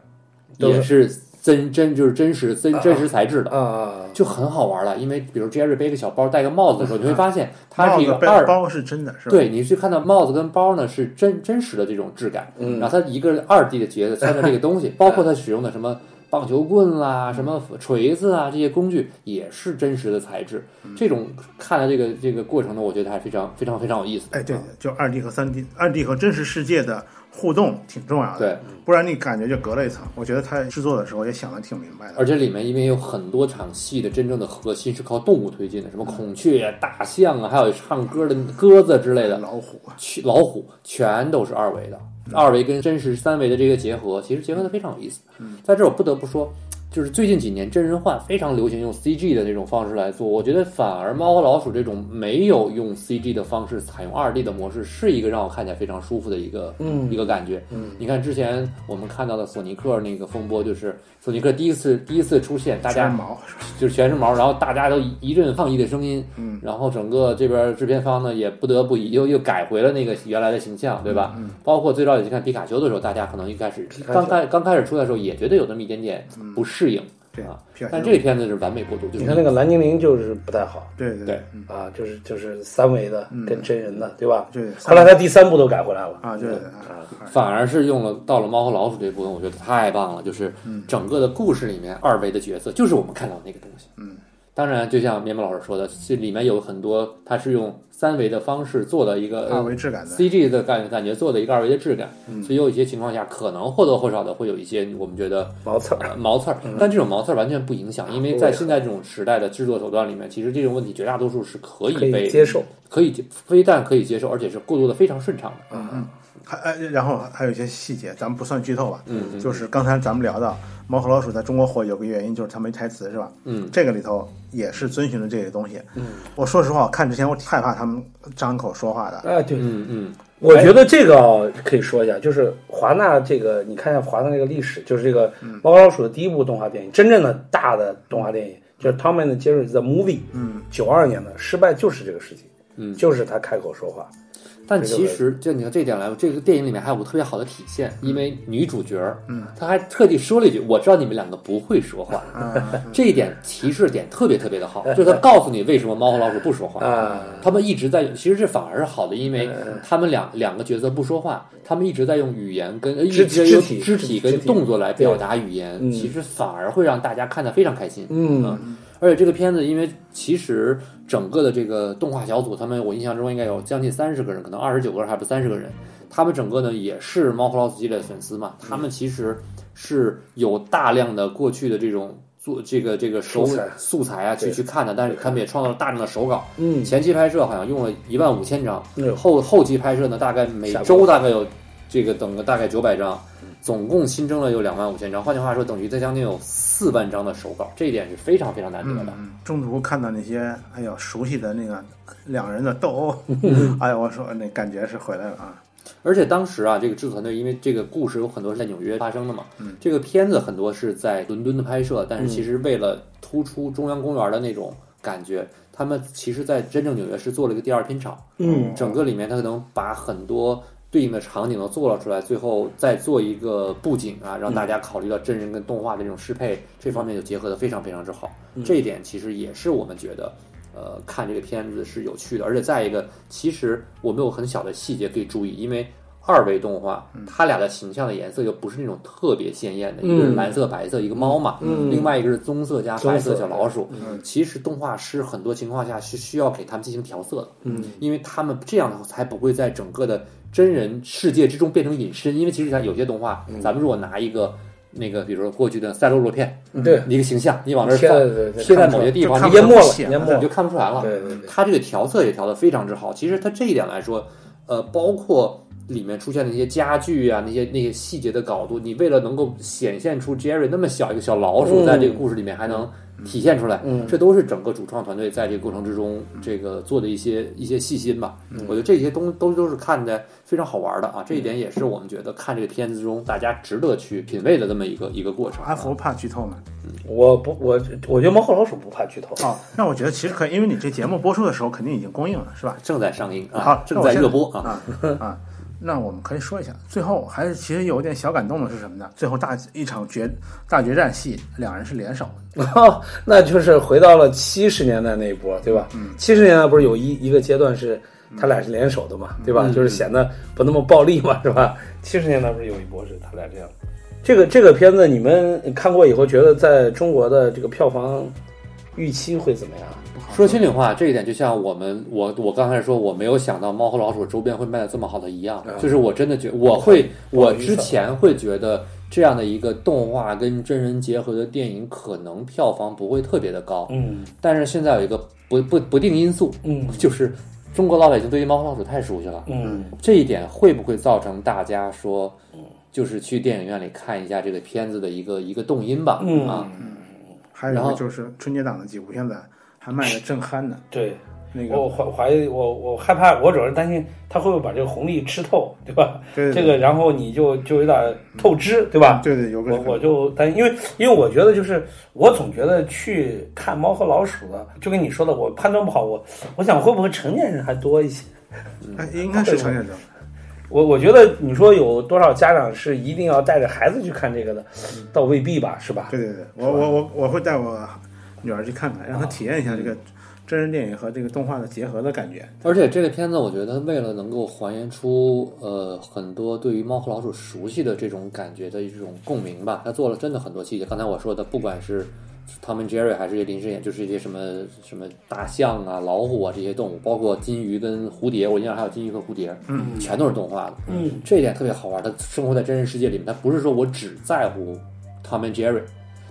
也是真真就是真实真真实材质的。啊，就很好玩了，因为比如 Jerry 背个小包、戴个帽子的时候，你会发现它是一个二，包是真的，是吧？对，你去看到帽子跟包呢是真真实的这种质感，嗯然后它一个二 D 的角色穿着这个东西，包括它使用的什么棒球棍啦、什么锤子啊这些工具也是真实的材质。这种看的这个这个过程呢，我觉得还非常非常非常有意思。哎，对，就二 D 和三 D，二 D 和真实世界的互动挺重要的，对，不然你感觉就隔了一层。我觉得他制作的时候也想的挺明白的，而且里面因为有很多场戏的真正的核心是靠动物推进的，什么孔雀呀、大象啊，还有唱歌的鸽子之类的，老虎，去老虎全都是二维的，二维跟真实三维的这个结合，其实结合的非常有意思。在这儿我不得不说，就是最近几年真人化非常流行用 CG 的这种方式来做，我觉得反而猫和老鼠这种没有用 CG 的方式，采用二 D 的模式，是一个让我看起来非常舒服的一个嗯一个感觉。嗯你看之前我们看到的索尼克那个风波，就是索尼克第一次第一次出现，大家毛，就是全是毛，然后大家都一一阵抗议的声音，嗯，然后整个这边制片方呢也不得不又又改回了那个原来的形象，对吧？嗯包括最早你去看皮卡丘的时候，大家可能一开始刚开刚开始出来的时候也觉得有那么一点点不适应，对啊，但这个片子是完美过渡，就是你看那个蓝精灵就是不太好对对啊，就是就是三维的嗯跟真人的，对吧？对，后来他第三部都改回来了，啊，对对啊啊，反而是用了到了猫和老鼠这部分，我觉得太棒了。就是嗯整个的故事里面，二维的角色就是我们看到那个东西。嗯，当然，就像面包老师说的，这里面有很多，它是用三维的方式做的一个二维质感的，CG 的感感觉做的一个二维的质感，嗯。所以有一些情况下可能或多或少的会有一些我们觉得毛刺儿，呃毛刺儿，但这种毛刺儿完全不影响，因为在现在这种时代的制作手段里面，其实这种问题绝大多数是可以可被以接受。可以非但可以接受，而且是过渡的非常顺畅的。嗯嗯，还哎，然后还有一些细节，咱们不算剧透吧，嗯嗯。就是刚才咱们聊到《猫和老鼠》在中国火有个原因就是它没台词是吧？嗯。这个里头也是遵循了这些东西。嗯，我说实话，我看之前我害怕他们张口说话的。哎，对，嗯嗯。我觉得这个啊可以说一下，就是华纳这个，你看一下华纳那个历史，就是这个《猫和老鼠》的第一部动画电影，真正的大的动画电影，就是《Tom and Jerry the Movie》，嗯，九二年的失败就是这个事情，嗯，就是他开口说话，但其实就你看这一点来说，这个电影里面还有个特别好的体现，因为女主角，嗯，她还特地说了一句：“我知道你们两个不会说话。”啊，这一点提示点特别特别的好，就是他告诉你为什么猫和老鼠不说话啊。他们一直在，其实这反而是好的，因为嗯他们两两个角色不说话，他们一直在用语言跟呃一肢直用肢体肢体跟动作来表达语言，嗯。其实反而会让大家看得非常开心。嗯而且这个片子，因为其实整个的这个动画小组，他们我印象中应该有将近三十个人，可能二十九个人还不三十个人。他们整个呢也是猫和老鼠系列的粉丝嘛，他们其实是有大量的过去的这种做这个这个手素材啊去去看的，但是他们也创造了大量的手稿。嗯，前期拍摄好像用了一万五千张，嗯后后期拍摄呢大概每周大概有这个等个大概九百张，总共新增了有两万五千张。换句话说，等于在将近有四万张的手稿，这一点是非常非常难得的。嗯，中途看到那些哎呦熟悉的那个两人的斗殴，哎呀，我说那感觉是回来了啊。而且当时啊，这个制作团队因为这个故事有很多是在纽约发生的嘛，嗯这个片子很多是在伦敦的拍摄，但是其实为了突出中央公园的那种感觉，他们其实在真正纽约是做了一个第二片场，嗯整个里面他可能把很多对应的场景都做了出来，最后再做一个布景啊，让大家考虑到真人跟动画的这种适配，这方面就结合的非常非常之好。这一点其实也是我们觉得。呃，看这个片子是有趣的，而且再一个，其实我们有很小的细节可以注意，因为二维动画，它俩的形象的颜色又不是那种特别鲜艳的，一个是嗯蓝色白色，一个猫嘛，嗯。另外一个是棕色加白色小老鼠。嗯。其实动画师很多情况下是需要给他们进行调色的，嗯。因为他们这样才不会在整个的真人世界之中变成隐身。因为其实像有些动画，咱们如果拿一个那个，比如说过去的赛罗罗片，对，一个形象，你往那儿贴放，贴在某些地方，就看你淹没了，淹没了你就，看不出来了。对对对，它这个调色也调得非常之好。其实它这一点来说，呃，包括里面出现的那些家具啊，那些那些细节的搞度，你为了能够显现出 Jerry 那么小一个小老鼠，嗯在这个故事里面还能体现出来，嗯这都是整个主创团队在这个过程之中这个做的一些一些细心吧。嗯我觉得这些东都都是看的非常好玩的啊，这一点也是我们觉得看这个片子中大家值得去品味的这么一个一个过程啊。阿福怕剧透吗？我不我我觉得猫和老鼠不怕剧透，哦，那我觉得其实可以，因为你这节目播出的时候肯定已经公映了，是吧？正在上映啊，，正在热播啊。啊啊。那我们可以说一下，最后还是其实有点小感动的是什么呢？最后大一场决大决战戏，两人是联手的，那就是回到了七十年代那一波，对吧？嗯七十年代不是有一一个阶段是他俩是联手的嘛，对吧？就是显得不那么暴力嘛，是吧？七十年代不是有一波是他俩这样。这个这个片子你们看过以后，觉得在中国的这个票房预期会怎么样？说心里话，这一点就像我们我我刚才说，我没有想到猫和老鼠周边会卖的这么好的一样，啊就是我真的觉我会，我之前会觉得这样的一个动画跟真人结合的电影，可能票房不会特别的高，嗯但是现在有一个不不不定因素，嗯就是中国老百姓对于猫和老鼠太熟悉了，嗯这一点会不会造成大家说，就是去电影院里看一下这个片子的一个一个动因吧？嗯啊，还有就是春节档的几部片子还卖的正酣呢。对。那个我怀怀疑我我害怕，我主要是担心他会不会把这个红利吃透，对吧？这个然后你就就有点透支，对吧？对对有个我我就担心，因为因为我觉得就是我总觉得去看猫和老鼠的，就跟你说的，我判断不好，我我想会不会成年人还多一些？哎应该是成年人，我我觉得你说有多少家长是一定要带着孩子去看这个的，倒未必吧，是吧？对对对，我我我我会带我女儿去看看，让她体验一下这个真人电影和这个动画的结合的感觉。而且这个片子，我觉得为了能够还原出呃很多对于猫和老鼠熟悉的这种感觉的一种共鸣吧，他做了真的很多细节。刚才我说的，不管是 Tom and Jerry 还是临时演，就是一些什么什么大象啊、老虎啊这些动物，包括金鱼跟蝴蝶，我印象还有金鱼和蝴蝶，嗯，全都是动画的。嗯，这一点特别好玩。他生活在真实世界里面，他不是说我只在乎 Tom and Jerry，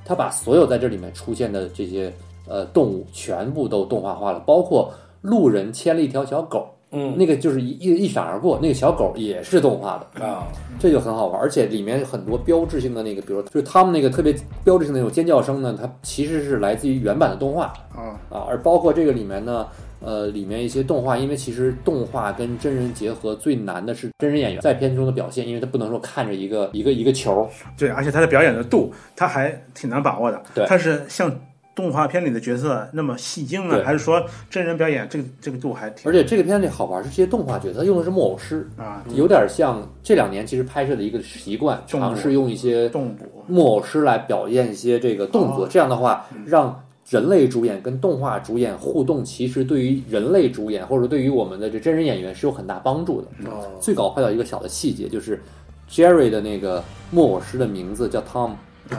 他把所有在这里面出现的这些呃动物全部都动画化了，包括路人牵了一条小狗，嗯那个就是一一一闪而过，那个小狗也是动画的，啊，这就很好玩。而且里面很多标志性的那个，比如就是他们那个特别标志性的那种尖叫声呢，它其实是来自于原版的动画啊，啊，而包括这个里面呢。呃，里面一些动画，因为其实动画跟真人结合最难的是真人演员在片中的表现，因为他不能说看着一个一个一个球，对，而且他的表演的度，他还挺难把握的。对他是像动画片里的角色那么戏精呢，还是说真人表演这个这个度还挺而且这个片子里好玩是这些动画角色用的是木偶师，啊？有点像这两年其实拍摄的一个习惯，尝试用一些动捕木偶师来表现一些这个动作，哦这样的话让。人类主演跟动画主演互动，其实对于人类主演或者对于我们的这真人演员是有很大帮助的。哦，最搞笑的一个小的细节就是 Jerry 的那个木偶师的名字叫 Tom，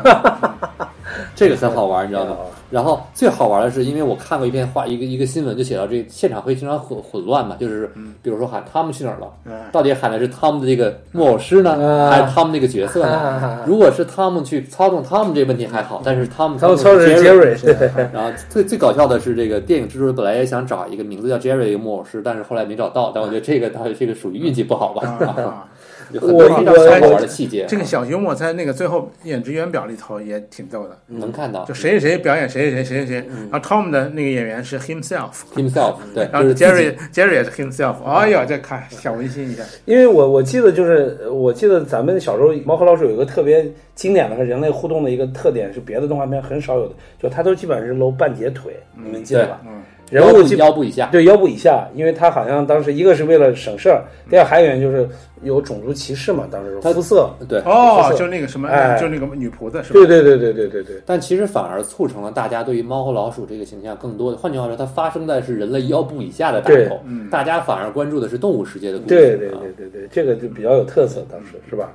这个很好玩，你知道吗？然后最好玩的是，因为我看过一篇话，一个一个新闻就写到这现场会经常混混乱嘛，就是比如说喊他们去哪儿了，嗯。到底喊的是他们的这个木偶师呢，啊还是他们那个角色呢？如果是他们去操纵他们这个问题还好，但是他们他们操纵操的是 Jerry。对，然后最最搞笑的是，这个电影制作人本来也想找一个名字叫 Jerry 的一个木偶师，但是后来没找到。但我觉得这个他这个属于运气不好吧，啊，有很多非常小好玩的细节，这个小幽默在那个最后演职员表里头也挺逗的，能看到就谁谁谁表演谁谁谁谁谁，然后 Tom 的那个演员是 himself，himself 对，然后 Jerry Jerry 也是 himself，哎呦，这看小温馨一下，因为我我记得就是我记得咱们小时候《猫和老鼠》有一个特别经典的和人类互动的一个特点，是别的动画片很少有的，就它都基本上是露半截腿，你们记得吧？嗯，人物基腰部以下，对腰部以下，因为它好像当时一个是为了省事儿，第二还有原因就是有种族歧视嘛，当时它肤色，对。哦就那个什么，哎就那个女仆子是吧？对对对对对对对，但其实反而促成了大家对于猫和老鼠这个形象更多的。换句话说，它发生在是人类腰部以下的大对口，嗯大家反而关注的是动物世界的故事。对对啊对对对，这个就比较有特色，当时是吧？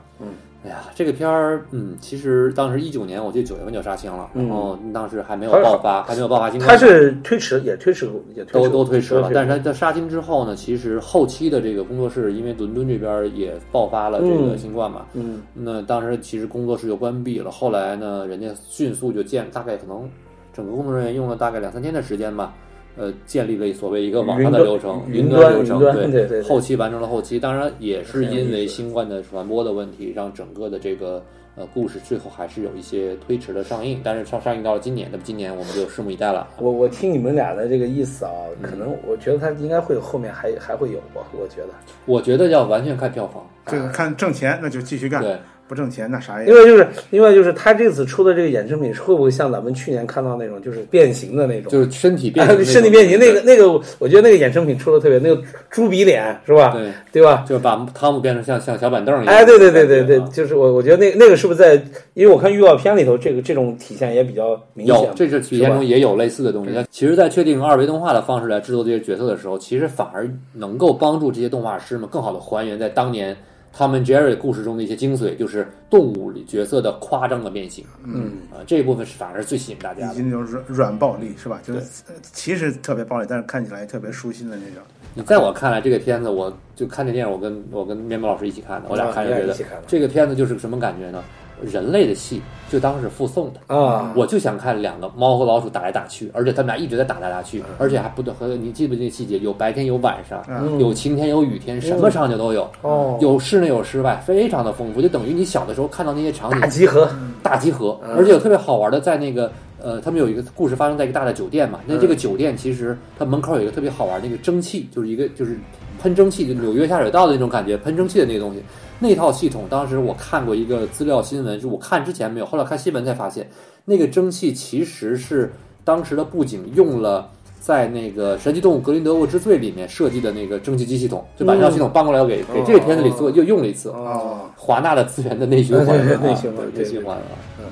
哎呀，这个片儿，嗯，其实当时一九年，我记得九月份就杀青了，嗯然后当时还没有爆发，还没有爆发新冠，它是推迟，也推迟，也推都迟都推迟了。但是它在杀青之后呢，其实后期的这个工作室，因为伦敦这边也爆发了这个嗯新冠嘛，嗯那当时其实工作室就关闭了。后来呢，人家迅速就建，大概可能整个工作人员用了大概两三天的时间吧，呃，建立了所谓一个网上的流程，云端流程，云端对对对后期完成了后期。当然也是因为新冠的传播的问题，让整个的这个呃故事最后还是有一些推迟的上映，但是上上映到了今年，那么今年我们就拭目以待了。我我听你们俩的这个意思啊，可嗯能我觉得它应该会后面还还会有吧，我觉得，我觉得要完全看票房，这个看挣钱那就继续干，对。不挣钱那啥也另外就是另外就是他这次出的这个衍生品会不会像咱们去年看到那种就是变形的那种？就是身体变身体变形那个那个，我觉得那个衍生品出的特别，那个猪鼻脸是吧？对，对吧？就是把汤姆变成像像小板凳一样。哎，对对对对对啊，就是我我觉得那那个是不是在？因为我看预告片里头，这个这种体现也比较明显有，。这是体现中也有类似的东西。它其实，在确定二维动画的方式来制作这些角色的时候，其实反而能够帮助这些动画师们更好的还原在当年他们 Jerry 故事中的一些精髓，就是动物里角色的夸张的变形。嗯，啊，这一部分是反而是最吸引大家的。以及那种软软暴力是吧？就其实特别暴力，但是看起来特别舒心的那种。你在我看来，这个片子，我就看这电影，我跟我跟面包老师一起看的，我俩看就觉得这个片子就是个什么感觉呢？人类的戏就当是附送的。啊，我就想看两个猫和老鼠打来打去，而且他们俩一直在打来打去，而且还不断和你记不记得细节？有白天有晚上，嗯。有晴天有雨天，什么场景都有，哦，有室内有室外，非常的丰富，就等于你小的时候看到那些场景大集合，大集合，而且有特别好玩的，在那个呃，他们有一个故事发生在一个大的酒店嘛，那这个酒店其实它门口有一个特别好玩的那个蒸汽，就是一个就是喷蒸汽，就纽约下水道的那种感觉，喷蒸汽的那个东西。那套系统当时我看过一个资料新闻，是我看之前没有，后来看新闻才发现，那个蒸汽其实是当时的布景用了在那个《神奇动物格林德沃之罪》里面设计的那个蒸汽机系统，就把这套系统搬过来，给给这个片子里做又用了一次。哦，华纳的资源的内循环，内循环内循环啊，嗯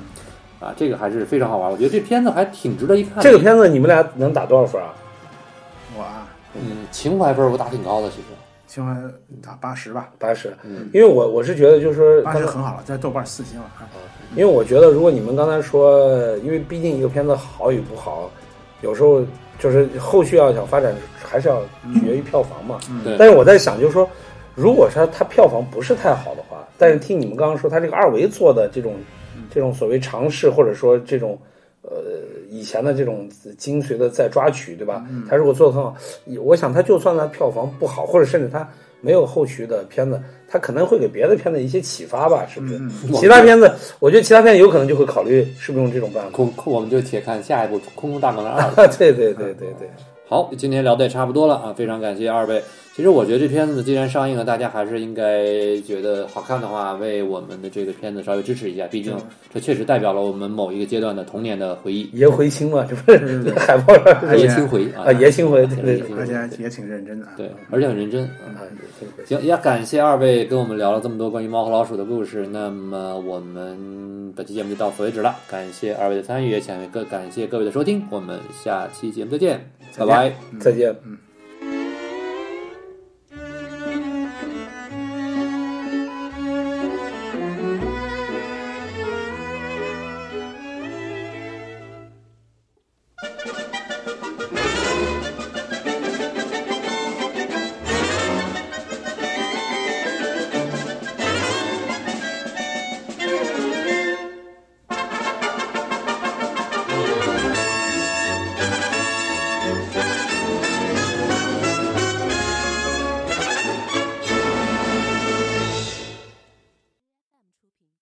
啊，这个还是非常好玩。我觉得这片子还挺值得一看。这个片子你们俩能打多少分啊？我啊，嗯，情怀分我打挺高的，其实。情怀打八十吧，八十，嗯。因为我我是觉得就是说八十很好了，在豆瓣四星了啊。因为我觉得，如果你们刚才说，因为毕竟一个片子好与不好，有时候就是后续要想发展，还是要取决于票房嘛。嗯。但是我在想，就是说，如果说它票房不是太好的话，但是听你们刚刚说，它这个二维做的这种这种所谓尝试，或者说这种呃以前的这种精髓的再抓取，对吧？他如果做的很好，我想他就算他票房不好，或者甚至他没有后续的片子，他可能会给别的片子一些启发吧，是不是？嗯其他片子，我觉得其他片子有可能就会考虑是不是用这种办法。空空，我们就且看下一部《空空大门二》。对对对对对，好，今天聊的也差不多了啊，非常感谢二位。其实我觉得这片子既然上映了，大家还是应该觉得好看的话，为我们的这个片子稍微支持一下，毕竟这确实代表了我们某一个阶段的童年的回忆。爷回青嘛，这不是 海报上爷青回啊啊，爷青回，对对对，爷青回而且也挺认真的啊。对，而且很认真。行，也感谢二位跟我们聊了这么多关于猫和老鼠的故事。那么我们本期节目就到此为止了，感谢二位的参与，也感各感谢各位的收听，我们下期节目再见，拜拜。嗯再见。嗯。